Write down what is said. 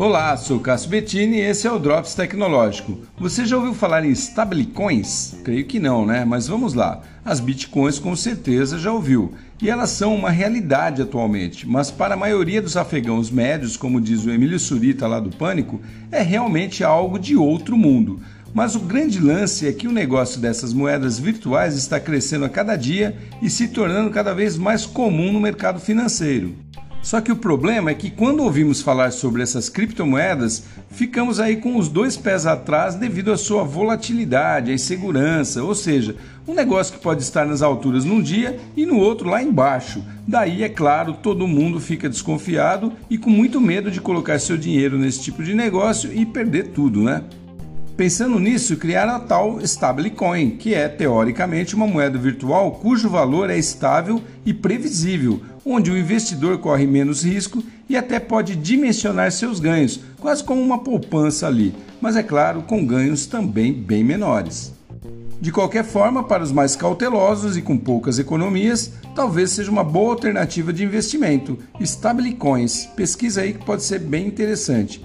Olá, sou Cássio Bettini e esse é o Drops Tecnológico. Você já ouviu falar em stablecoins? Creio que não, né? Mas vamos lá. As bitcoins com certeza já ouviu. E elas são uma realidade atualmente, mas para a maioria dos afegãos médios, como diz o Emílio Surita lá do Pânico, é realmente algo de outro mundo. Mas o grande lance é que o negócio dessas moedas virtuais está crescendo a cada dia e se tornando cada vez mais comum no mercado financeiro. Só que o problema é que quando ouvimos falar sobre essas criptomoedas, ficamos aí com os dois pés atrás devido à sua volatilidade, à insegurança, ou seja, um negócio que pode estar nas alturas num dia e no outro lá embaixo. Daí, é claro, todo mundo fica desconfiado e com muito medo de colocar seu dinheiro nesse tipo de negócio e perder tudo, né? Pensando nisso, criaram a tal stablecoin, que é teoricamente uma moeda virtual cujo valor é estável e previsível, onde o investidor corre menos risco e até pode dimensionar seus ganhos, quase como uma poupança ali, mas é claro, com ganhos também bem menores. De qualquer forma, para os mais cautelosos e com poucas economias, talvez seja uma boa alternativa de investimento. Stablecoins, pesquisa aí que pode ser bem interessante.